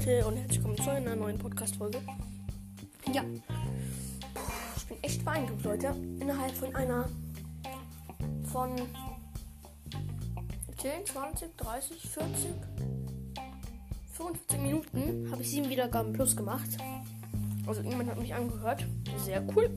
Leute und herzlich willkommen zu einer neuen Podcast-Folge. Ja, Puh, ich bin echt beeindruckt, Leute. Innerhalb von einer, von 10, 20, 30, 40, 45 Minuten habe ich sieben Wiedergaben plus gemacht. Also irgendjemand hat mich angehört. Sehr cool.